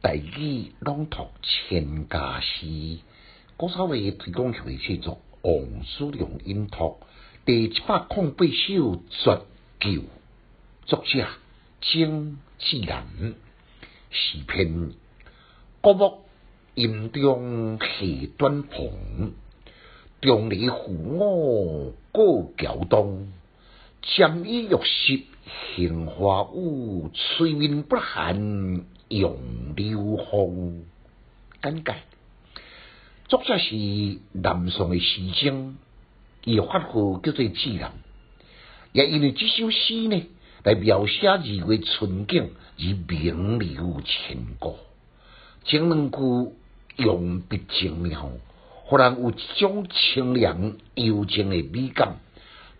大语朗读千家诗，古早味推广协会制作，王叔良音读第一百空八首绝旧，作者曾志南，诗篇古木阴中下短篷，中里扶我过桥东，沾衣欲湿杏花雨，吹面不寒。杨柳风，简介。作者是南宋的诗僧，伊法号叫做智南，也因为这首诗呢，来描写二月春景而名留千古。前两句用笔精妙，忽然有一种清凉幽静的美感。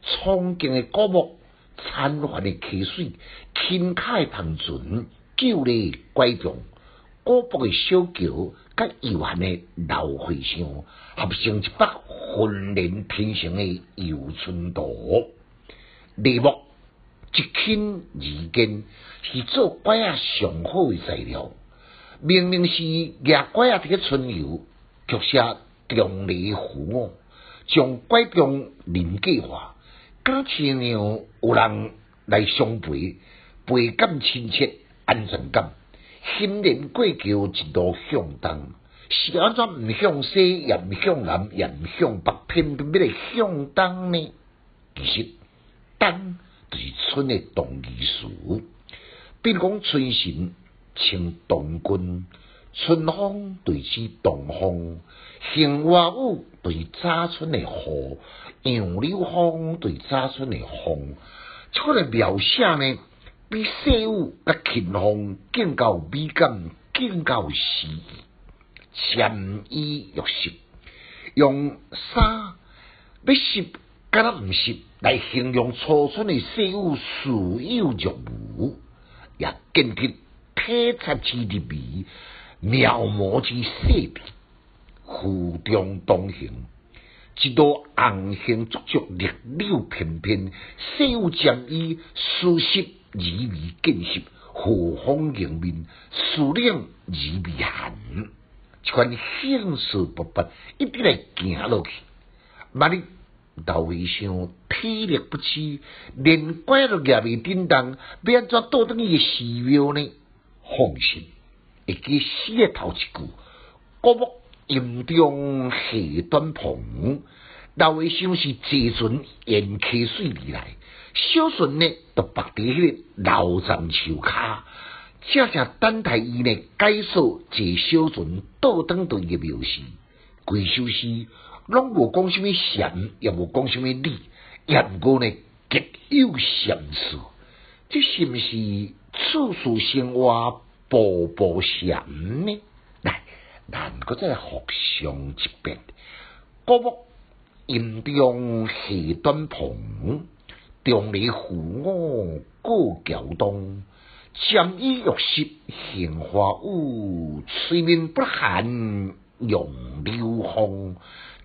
苍劲的古木，灿烂的溪水，轻快塘船。旧的拐杖，古朴的小桥，甲悠闲的老和尚，合成一幅浑然天成的游春图。梨木一轻而坚，是做拐啊上好的材料。明明是野拐啊，这个春游，却写中离扶我，将拐杖人格化，假亲像有人来相陪，倍感亲切。安全感，心灵过桥一路向东，是安怎毋向西，也毋向南，也毋向北，偏偏要来向东呢？其实，东就是春的动意词。比如讲，春神称东君，春风对起东风，杏花雨对早春的雨，杨柳风对早春的风，这个描写呢？比细雨甲晴风更够美感，更够诗意。潜衣欲湿，用衫要湿，敢若毋湿来形容初春的细雨，似有若无，也更贴体察之入微，描摹之细致。湖中东行，一道红杏足足，绿柳翩翩，细雨沾衣，舒适。意味见识，和风迎面，树冷意味寒，一款兴致勃勃，一直来行落去。万一老和尚体力不支，连拐都夹未叮当，要安怎倒转去寺庙呢？放心，会记诗的头一句：古木阴中下短篷。老和尚是坐船沿溪水而来。小船呢，就伏伫迄个老站树骹，正正等待伊呢，解说坐小船倒登对嘅描事。规首诗拢无讲什么禅，也无讲什么理，也毋过呢极有禅思。这是毋是处处生活，步步禅呢？来，咱搁再复上一遍。古木阴中下短篷。中里扶我过桥东，沾衣欲湿杏花雨，吹面不寒杨柳风。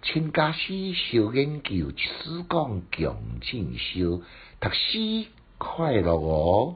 请家诗小研究，一丝讲强进修，读书快乐哦。